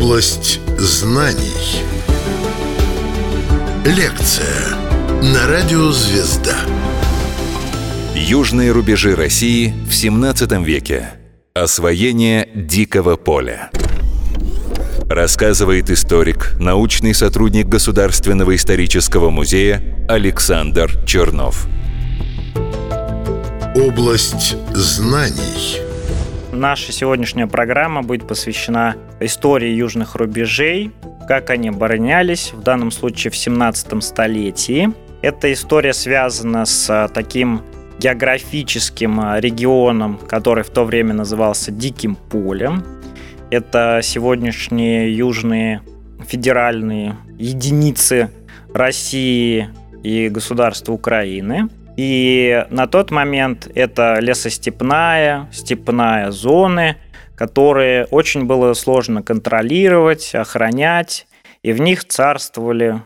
Область знаний. Лекция на радио «Звезда». Южные рубежи России в 17 веке. Освоение дикого поля. Рассказывает историк, научный сотрудник Государственного исторического музея Александр Чернов. Область знаний. Наша сегодняшняя программа будет посвящена истории южных рубежей, как они оборонялись, в данном случае в 17 столетии. Эта история связана с а, таким географическим а, регионом, который в то время назывался Диким полем. Это сегодняшние южные федеральные единицы России и государства Украины. И на тот момент это лесостепная, степная зоны, которые очень было сложно контролировать, охранять, и в них царствовали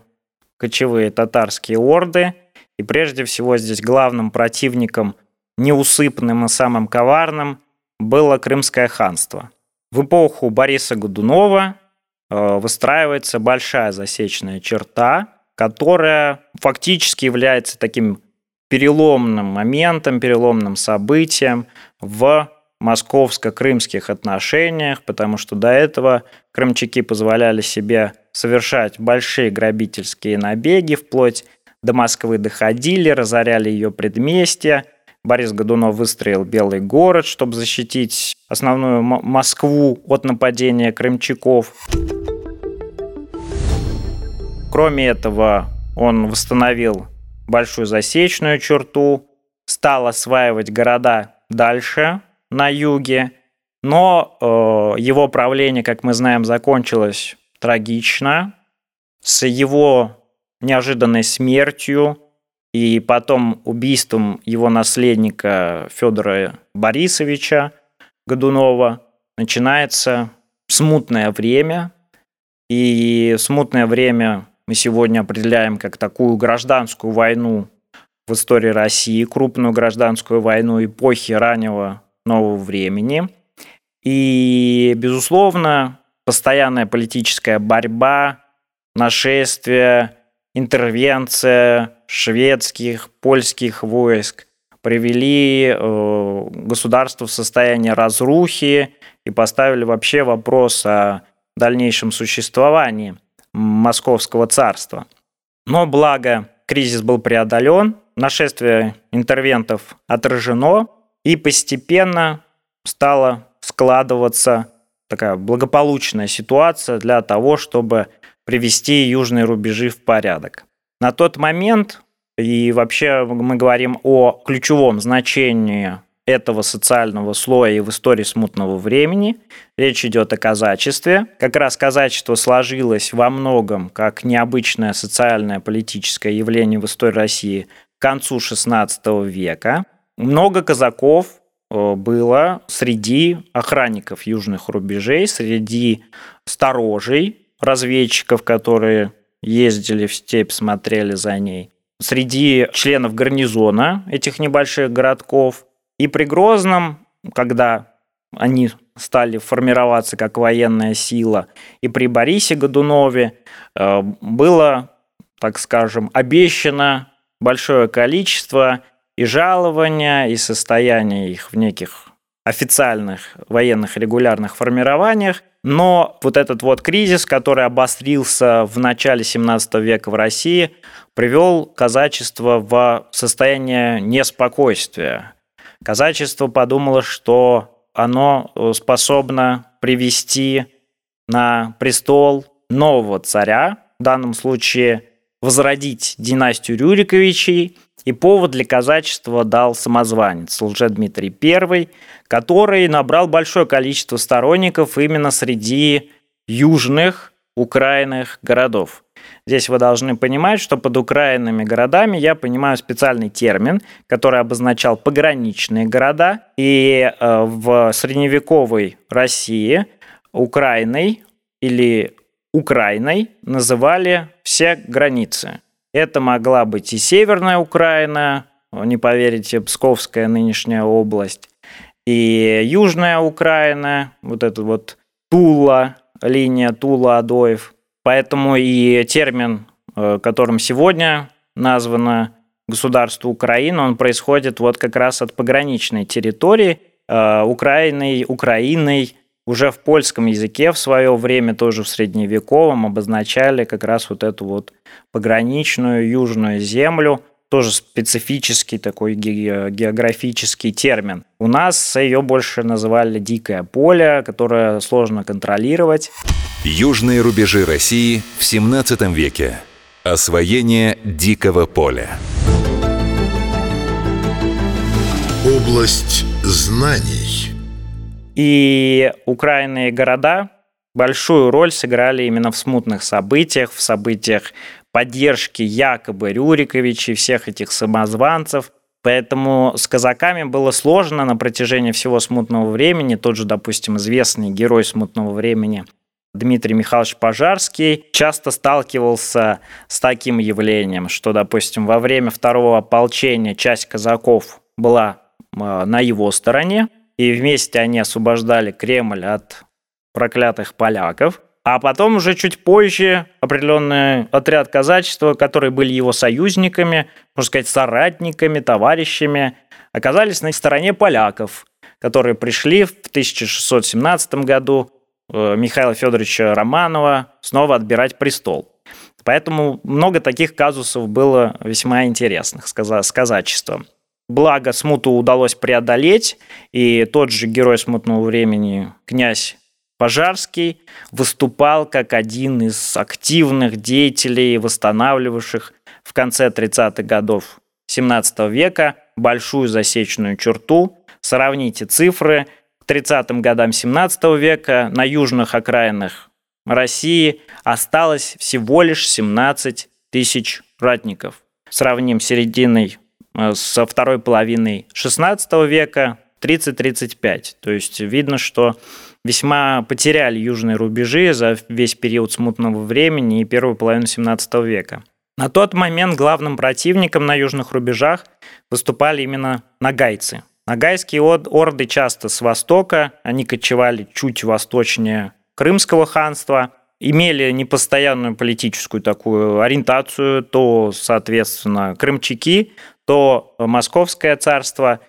кочевые татарские орды, и прежде всего здесь главным противником, неусыпным и самым коварным, было Крымское ханство. В эпоху Бориса Годунова э, выстраивается большая засечная черта, которая фактически является таким переломным моментом, переломным событием в московско-крымских отношениях, потому что до этого крымчаки позволяли себе совершать большие грабительские набеги, вплоть до Москвы доходили, разоряли ее предместья. Борис Годунов выстроил Белый город, чтобы защитить основную Москву от нападения крымчаков. Кроме этого, он восстановил большую засечную черту, стал осваивать города дальше, на юге, но э, его правление, как мы знаем, закончилось трагично, с его неожиданной смертью и потом убийством его наследника Федора Борисовича Годунова начинается смутное время. И смутное время мы сегодня определяем как такую гражданскую войну в истории России, крупную гражданскую войну эпохи раннего нового времени. И, безусловно, постоянная политическая борьба, нашествие, интервенция шведских, польских войск привели э, государство в состояние разрухи и поставили вообще вопрос о дальнейшем существовании Московского царства. Но благо кризис был преодолен, нашествие интервентов отражено, и постепенно стала складываться такая благополучная ситуация для того, чтобы привести южные рубежи в порядок. На тот момент, и вообще мы говорим о ключевом значении этого социального слоя и в истории смутного времени. Речь идет о казачестве. Как раз казачество сложилось во многом как необычное социальное политическое явление в истории России к концу XVI века. Много казаков Э, было среди охранников южных рубежей, среди сторожей, разведчиков, которые ездили в степь, смотрели за ней, среди членов гарнизона этих небольших городков. И при Грозном, когда они стали формироваться как военная сила, и при Борисе Годунове э, было, так скажем, обещано большое количество и жалования, и состояние их в неких официальных военных регулярных формированиях. Но вот этот вот кризис, который обострился в начале 17 века в России, привел казачество в состояние неспокойствия. Казачество подумало, что оно способно привести на престол нового царя, в данном случае возродить династию Рюриковичей, и повод для казачества дал самозванец Лжедмитрий I, который набрал большое количество сторонников именно среди южных украинных городов. Здесь вы должны понимать, что под украинными городами я понимаю специальный термин, который обозначал пограничные города. И э, в средневековой России Украиной или Украиной называли все границы. Это могла быть и Северная Украина, не поверите, Псковская нынешняя область, и Южная Украина, вот это вот Тула, линия Тула-Адоев. Поэтому и термин, э, которым сегодня названо государство Украина, он происходит вот как раз от пограничной территории э, Украиной, Украиной, уже в польском языке в свое время, тоже в средневековом, обозначали как раз вот эту вот пограничную южную землю, тоже специфический такой географический термин. У нас ее больше называли «дикое поле», которое сложно контролировать. Южные рубежи России в 17 веке. Освоение дикого поля. Область знаний. И украинные города большую роль сыграли именно в смутных событиях, в событиях поддержки якобы Рюриковича и всех этих самозванцев. Поэтому с казаками было сложно на протяжении всего смутного времени. Тот же, допустим, известный герой смутного времени Дмитрий Михайлович Пожарский часто сталкивался с таким явлением, что, допустим, во время второго ополчения часть казаков была а, на его стороне, и вместе они освобождали Кремль от проклятых поляков. А потом уже чуть позже определенный отряд казачества, которые были его союзниками, можно сказать, соратниками, товарищами, оказались на стороне поляков, которые пришли в 1617 году э, Михаила Федоровича Романова снова отбирать престол. Поэтому много таких казусов было весьма интересных с казачеством. Благо, смуту удалось преодолеть, и тот же герой смутного времени, князь Пожарский, выступал как один из активных деятелей, восстанавливавших в конце 30-х годов 17 века большую засечную черту. Сравните цифры. К 30-м годам 17 века на южных окраинах России осталось всего лишь 17 тысяч ратников. Сравним с серединой Э, со второй половины XVI века 30-35. То есть видно, что весьма потеряли южные рубежи за весь период смутного времени и первую половину XVII века. На тот момент главным противником на южных рубежах выступали именно нагайцы. Нагайские орды часто с востока, они кочевали чуть восточнее Крымского ханства, имели непостоянную политическую такую ориентацию, то, соответственно, крымчаки, то Московское царство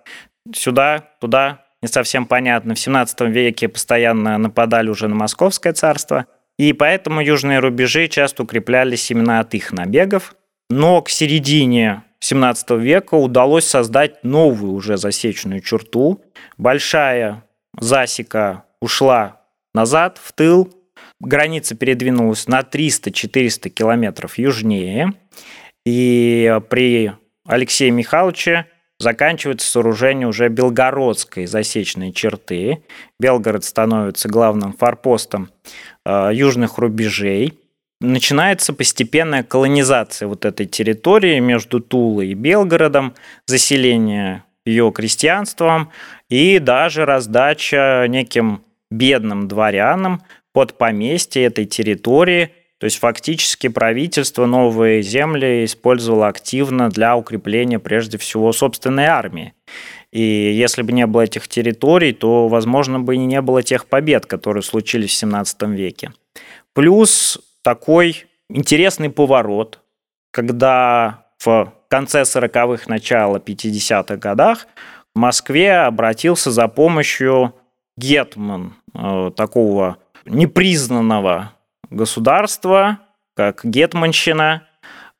сюда, туда, не совсем понятно. В 17 веке постоянно нападали уже на Московское царство, и поэтому южные рубежи часто укреплялись именно от их набегов. Но к середине 17 века удалось создать новую уже засечную черту. Большая засека ушла назад, в тыл, граница передвинулась на 300-400 километров южнее, и при Алексея Михайловича заканчивается сооружение уже Белгородской засечной черты. Белгород становится главным форпостом э, южных рубежей. Начинается постепенная колонизация вот этой территории между Тулой и Белгородом, заселение ее крестьянством и даже раздача неким бедным дворянам под поместье этой территории – то есть фактически правительство новые земли использовало активно для укрепления прежде всего собственной армии. И если бы не было этих территорий, то, возможно, бы и не было тех побед, которые случились в 17 веке. Плюс такой интересный поворот, когда в конце 40-х, начало 50-х годах в Москве обратился за помощью Гетман, э, такого непризнанного государства, как Гетманщина,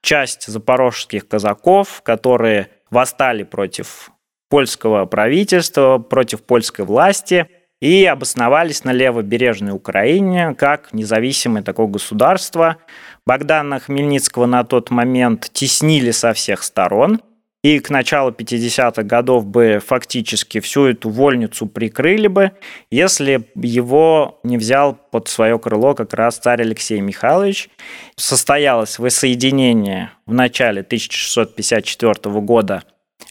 часть запорожских казаков, которые восстали против польского правительства, против польской власти и обосновались на левобережной Украине как независимое такое государство. Богдана Хмельницкого на тот момент теснили со всех сторон – и к началу 50-х годов бы фактически всю эту вольницу прикрыли бы, если его не взял под свое крыло как раз царь Алексей Михайлович. Состоялось воссоединение в начале 1654 года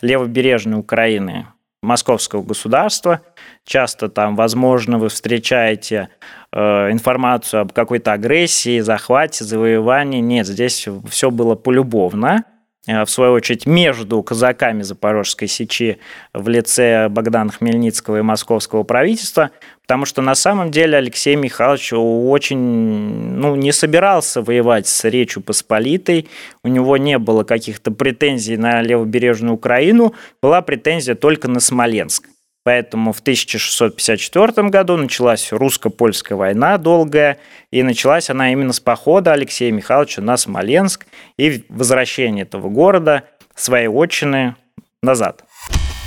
левобережной Украины московского государства. Часто там, возможно, вы встречаете э, информацию об какой-то агрессии, захвате, завоевании. Нет, здесь все было полюбовно. В свою очередь, между казаками Запорожской сечи в лице Богдана Хмельницкого и московского правительства, потому что на самом деле Алексей Михайлович очень ну, не собирался воевать с Речью Посполитой, у него не было каких-то претензий на левобережную Украину, была претензия только на Смоленск. Поэтому в 1654 году началась русско-польская война долгая, и началась она именно с похода Алексея Михайловича на Смоленск и возвращения этого города, своей отчины, назад.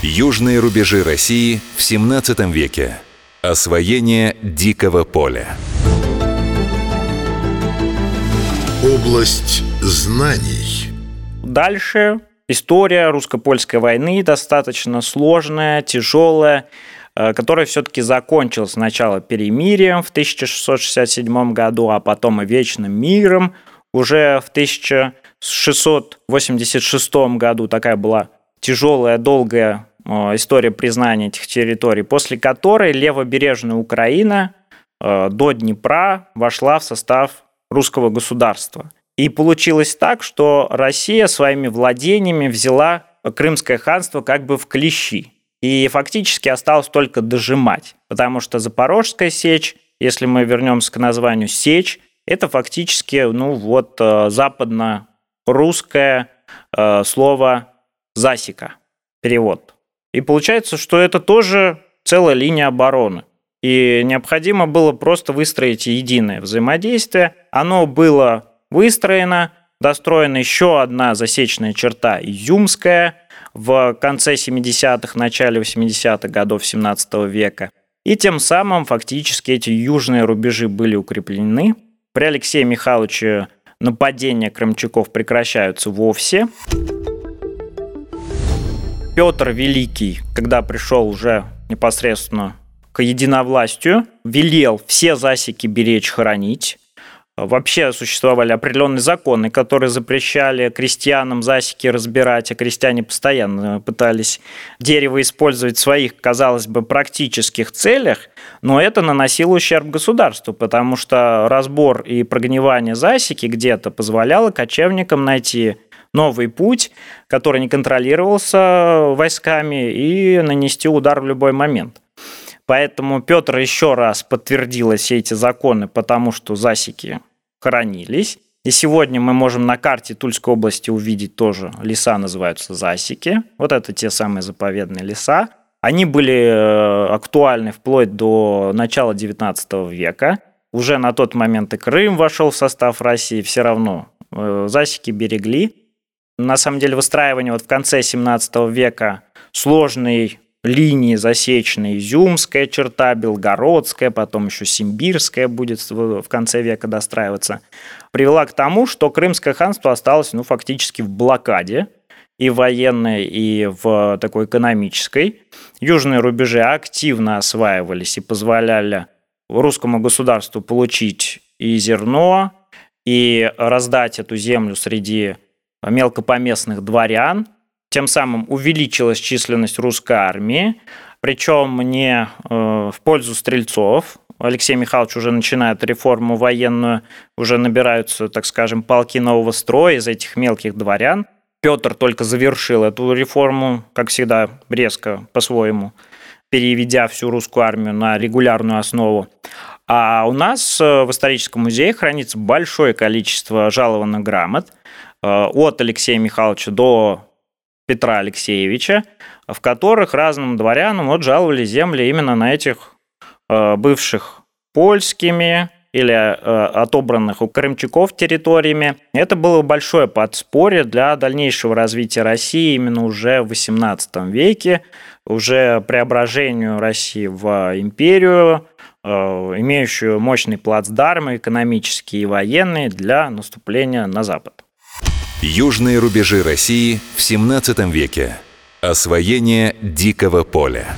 Южные рубежи России в 17 веке. Освоение дикого поля. Область знаний. Дальше история русско-польской войны достаточно сложная, тяжелая, э, которая все-таки закончилась сначала перемирием в 1667 году, а потом и вечным миром уже в 1686 году. Такая была тяжелая, долгая э, история признания этих территорий, после которой левобережная Украина э, до Днепра вошла в состав русского государства. И получилось так, что Россия своими владениями взяла Крымское ханство как бы в клещи. И фактически осталось только дожимать, потому что Запорожская сечь, если мы вернемся к названию сечь, это фактически, ну вот, э, западно-русское э, слово засека, перевод. И получается, что это тоже целая линия обороны. И необходимо было просто выстроить единое взаимодействие. Оно было выстроена, достроена еще одна засечная черта Изюмская в конце 70-х, начале 80-х годов 17 века. И тем самым фактически эти южные рубежи были укреплены. При Алексее Михайловиче нападения крымчаков прекращаются вовсе. Петр Великий, когда пришел уже непосредственно к единовластию, велел все засеки беречь, хранить. Вообще существовали определенные законы, которые запрещали крестьянам засеки разбирать, а крестьяне постоянно пытались дерево использовать в своих, казалось бы, практических целях, но это наносило ущерб государству, потому что разбор и прогнивание засеки где-то позволяло кочевникам найти новый путь, который не контролировался войсками, и нанести удар в любой момент. Поэтому Петр еще раз подтвердил все эти законы, потому что засеки хоронились. И сегодня мы можем на карте Тульской области увидеть тоже леса называются засеки. Вот это те самые заповедные леса. Они были э, актуальны вплоть до начала XIX века. Уже на тот момент и Крым вошел в состав России, все равно э, засеки берегли. На самом деле выстраивание вот в конце 17 века сложный линии засечные. Изюмская черта, Белгородская, потом еще Симбирская будет в конце века достраиваться, привела к тому, что Крымское ханство осталось ну, фактически в блокаде и военной, и в такой экономической. Южные рубежи активно осваивались и позволяли русскому государству получить и зерно, и раздать эту землю среди мелкопоместных дворян – тем самым увеличилась численность русской армии, причем не э, в пользу стрельцов. Алексей Михайлович уже начинает реформу военную, уже набираются, так скажем, полки нового строя из этих мелких дворян. Петр только завершил эту реформу, как всегда, резко по-своему, переведя всю русскую армию на регулярную основу. А у нас э, в историческом музее хранится большое количество жалованных грамот э, от Алексея Михайловича до Петра Алексеевича, в которых разным дворянам вот жаловали земли именно на этих э, бывших польскими или э, отобранных у крымчаков территориями. Это было большое подспорье для дальнейшего развития России именно уже в XVIII веке, уже преображению России в империю, э, имеющую мощный плацдарм экономический и военный для наступления на Запад. Южные рубежи России в 17 веке. Освоение дикого поля.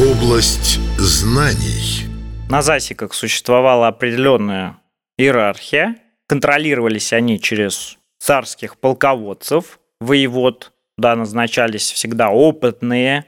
Область знаний. На засеках существовала определенная иерархия. Контролировались они через царских полководцев, воевод. Да, назначались всегда опытные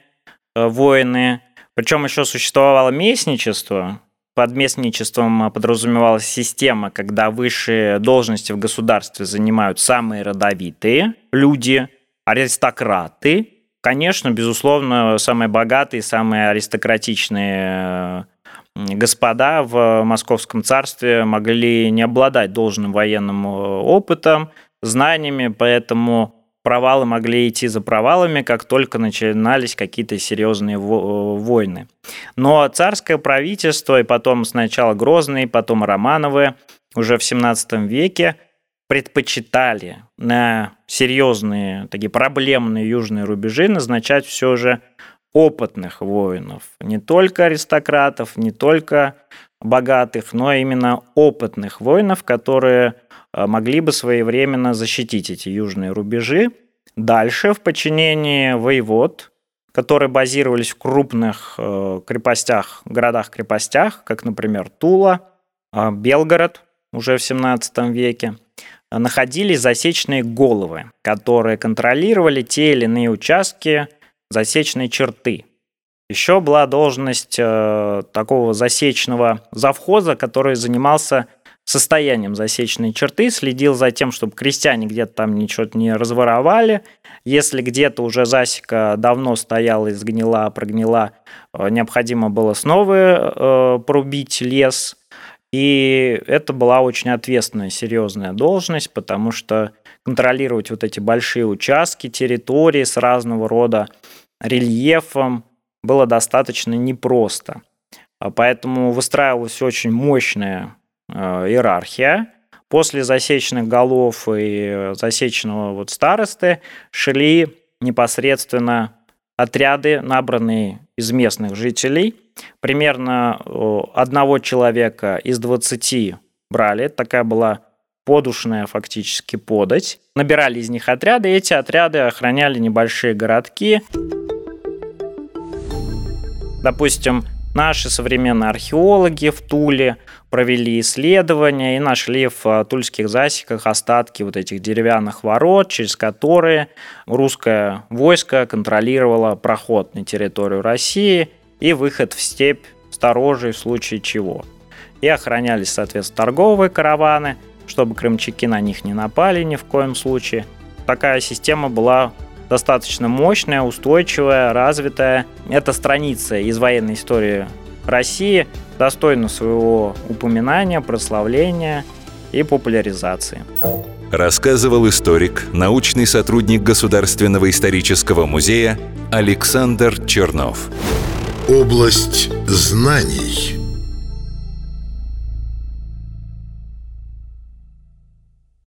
э, воины. Причем еще существовало местничество, Под местничеством подразумевалась система, когда высшие должности в государстве занимают самые родовитые люди, аристократы. Конечно, безусловно, самые богатые, самые аристократичные господа в Московском царстве могли не обладать должным военным опытом, знаниями, поэтому провалы могли идти за провалами, как только начинались какие-то серьезные войны. Но царское правительство, и потом сначала Грозный, потом Романовы, уже в 17 веке предпочитали на серьезные, такие проблемные южные рубежи назначать все же опытных воинов. Не только аристократов, не только богатых, но именно опытных воинов, которые Э, могли бы своевременно защитить эти южные рубежи. Дальше в подчинении воевод, которые базировались в крупных э, крепостях, городах-крепостях, как, например, Тула, э, Белгород уже в 17 веке, находились засечные головы, которые контролировали те или иные участки засечной черты. Еще была должность такого засечного завхоза, который занимался состоянием засечной черты, следил за тем, чтобы крестьяне где-то там ничего не разворовали. Если где-то уже засека давно стояла, изгнила, прогнила, э, необходимо было снова э, порубить лес. И это была очень ответственная, серьезная должность, потому что контролировать вот эти большие участки, территории с разного рода рельефом было достаточно непросто. А поэтому выстраивалась очень мощная иерархия. После засеченных голов и засеченного вот старосты шли непосредственно отряды, набранные из местных жителей. Примерно э, одного человека из 20 брали. Такая была подушная фактически подать. Набирали из них отряды, и эти отряды охраняли небольшие городки. Допустим, Наши современные археологи в Туле провели исследования и нашли в а, тульских засеках остатки вот этих деревянных ворот, через которые русское войско контролировало проход на территорию России и выход в степь сторожей в случае чего. И охранялись, соответственно, торговые караваны, чтобы крымчаки на них не напали ни в коем случае. Такая система была достаточно мощная, устойчивая, развитая. Эта страница из военной истории России достойна своего упоминания, прославления и популяризации. Рассказывал историк, научный сотрудник Государственного исторического музея Александр Чернов. Область знаний.